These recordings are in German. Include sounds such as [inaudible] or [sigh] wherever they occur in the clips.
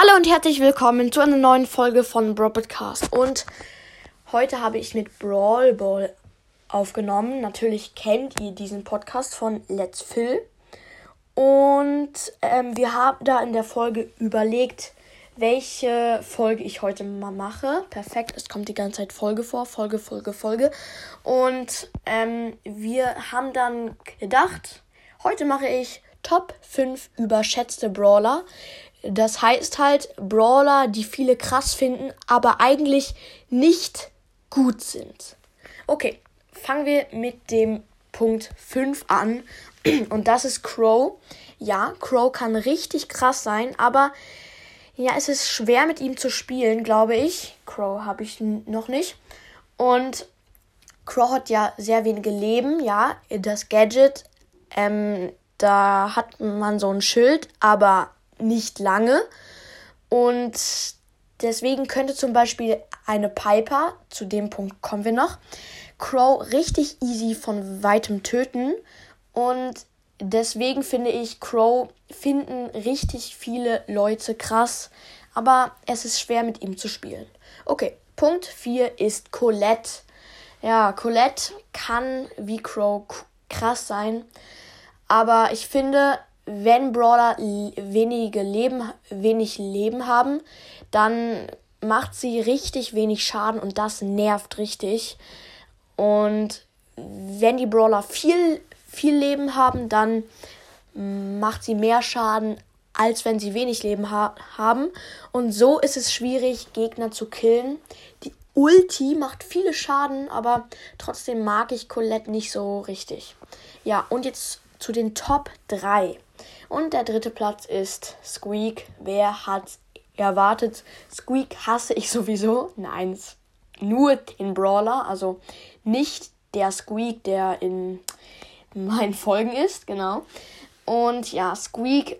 Hallo und herzlich willkommen zu einer neuen Folge von Broadcast. Und heute habe ich mit Brawl Ball aufgenommen. Natürlich kennt ihr diesen Podcast von Let's Fill. Und ähm, wir haben da in der Folge überlegt, welche Folge ich heute mal mache. Perfekt, es kommt die ganze Zeit Folge vor, Folge, Folge, Folge. Und ähm, wir haben dann gedacht, heute mache ich Top 5 überschätzte Brawler. Das heißt halt Brawler, die viele krass finden, aber eigentlich nicht gut sind. Okay, fangen wir mit dem Punkt 5 an. [clears throat] Und das ist Crow. Ja, Crow kann richtig krass sein, aber ja, es ist schwer mit ihm zu spielen, glaube ich. Crow habe ich noch nicht. Und Crow hat ja sehr wenige Leben, ja. Das Gadget, ähm, da hat man so ein Schild, aber nicht lange. Und deswegen könnte zum Beispiel eine Piper, zu dem Punkt kommen wir noch, Crow richtig easy von weitem töten. Und deswegen finde ich, Crow finden richtig viele Leute krass. Aber es ist schwer mit ihm zu spielen. Okay, Punkt 4 ist Colette. Ja, Colette kann wie Crow krass sein. Aber ich finde, wenn Brawler wenige Leben, wenig Leben haben, dann macht sie richtig wenig Schaden und das nervt richtig. Und wenn die Brawler viel, viel Leben haben, dann macht sie mehr Schaden, als wenn sie wenig Leben ha haben. Und so ist es schwierig, Gegner zu killen. Die Ulti macht viele Schaden, aber trotzdem mag ich Colette nicht so richtig. Ja, und jetzt zu den Top 3. Und der dritte Platz ist Squeak. Wer hat erwartet? Squeak hasse ich sowieso. Nein, nur den Brawler. Also nicht der Squeak, der in meinen Folgen ist. Genau. Und ja, Squeak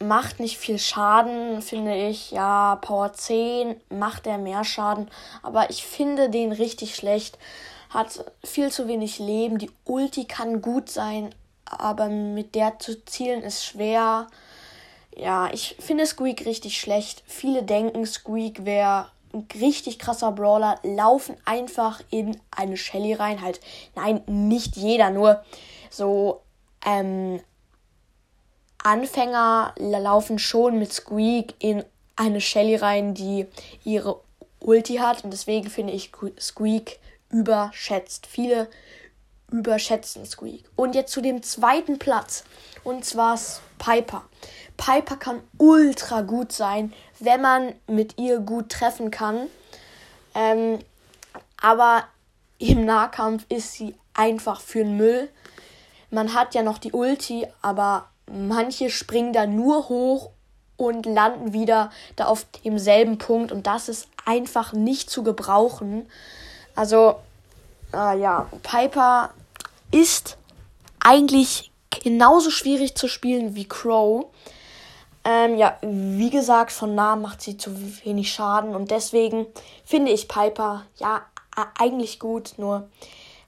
macht nicht viel Schaden, finde ich. Ja, Power 10 macht er mehr Schaden. Aber ich finde den richtig schlecht. Hat viel zu wenig Leben. Die Ulti kann gut sein, aber mit der zu zielen ist schwer. Ja, ich finde Squeak richtig schlecht. Viele denken, Squeak wäre ein richtig krasser Brawler, laufen einfach in eine Shelly rein. Halt, nein, nicht jeder, nur so ähm, Anfänger laufen schon mit Squeak in eine Shelly rein, die ihre Ulti hat. Und deswegen finde ich Squeak überschätzt. Viele überschätzen Squeak. Und jetzt zu dem zweiten Platz. Und zwar Piper. Piper kann ultra gut sein, wenn man mit ihr gut treffen kann. Ähm, aber im Nahkampf ist sie einfach für den Müll. Man hat ja noch die Ulti, aber manche springen da nur hoch und landen wieder da auf demselben Punkt und das ist einfach nicht zu gebrauchen. Also, äh, ja, Piper ist eigentlich genauso schwierig zu spielen wie Crow. Ähm, ja, wie gesagt, von nah macht sie zu wenig Schaden und deswegen finde ich Piper ja eigentlich gut, nur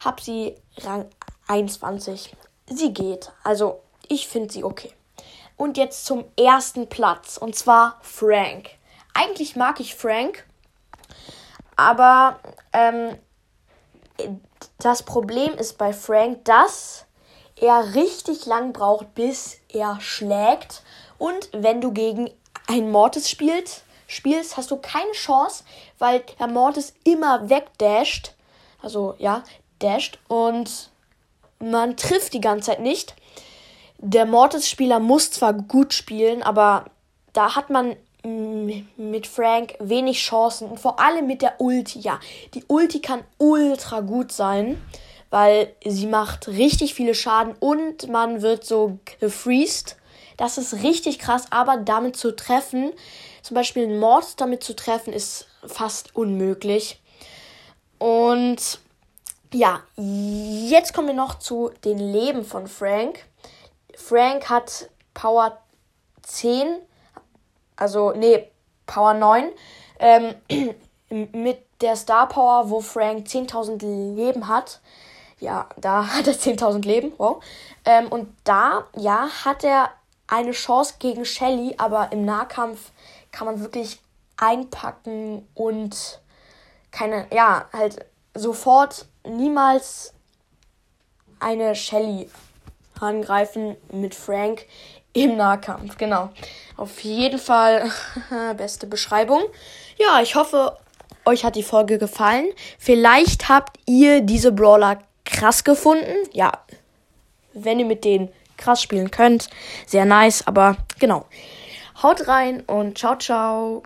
hab sie Rang 21. Sie geht, also ich finde sie okay. Und jetzt zum ersten Platz und zwar Frank. Eigentlich mag ich Frank, aber ähm, das Problem ist bei Frank, dass er richtig lang braucht, bis er schlägt. Und wenn du gegen einen Mortis spielst, spielst, hast du keine Chance, weil der Mortis immer wegdasht. Also ja, dasht und man trifft die ganze Zeit nicht. Der Mortis-Spieler muss zwar gut spielen, aber da hat man mit Frank wenig Chancen und vor allem mit der Ulti. Ja, die Ulti kann ultra gut sein, weil sie macht richtig viele Schaden und man wird so gefreezed. Das ist richtig krass, aber damit zu treffen, zum Beispiel einen Mord damit zu treffen, ist fast unmöglich. Und ja, jetzt kommen wir noch zu den Leben von Frank. Frank hat Power 10 also nee, Power 9, ähm, [clears throat] mit der Star Power, wo Frank 10.000 Leben hat. Ja, da [laughs] hat er 10.000 Leben, wow. Ähm, und da, ja, hat er eine Chance gegen Shelly, aber im Nahkampf kann man wirklich einpacken und keine, ja, halt sofort niemals eine Shelly angreifen mit Frank im Nahkampf. Genau. Auf jeden Fall [laughs] beste Beschreibung. Ja, ich hoffe, euch hat die Folge gefallen. Vielleicht habt ihr diese Brawler krass gefunden. Ja, wenn ihr mit denen krass spielen könnt. Sehr nice, aber genau. Haut rein und ciao, ciao.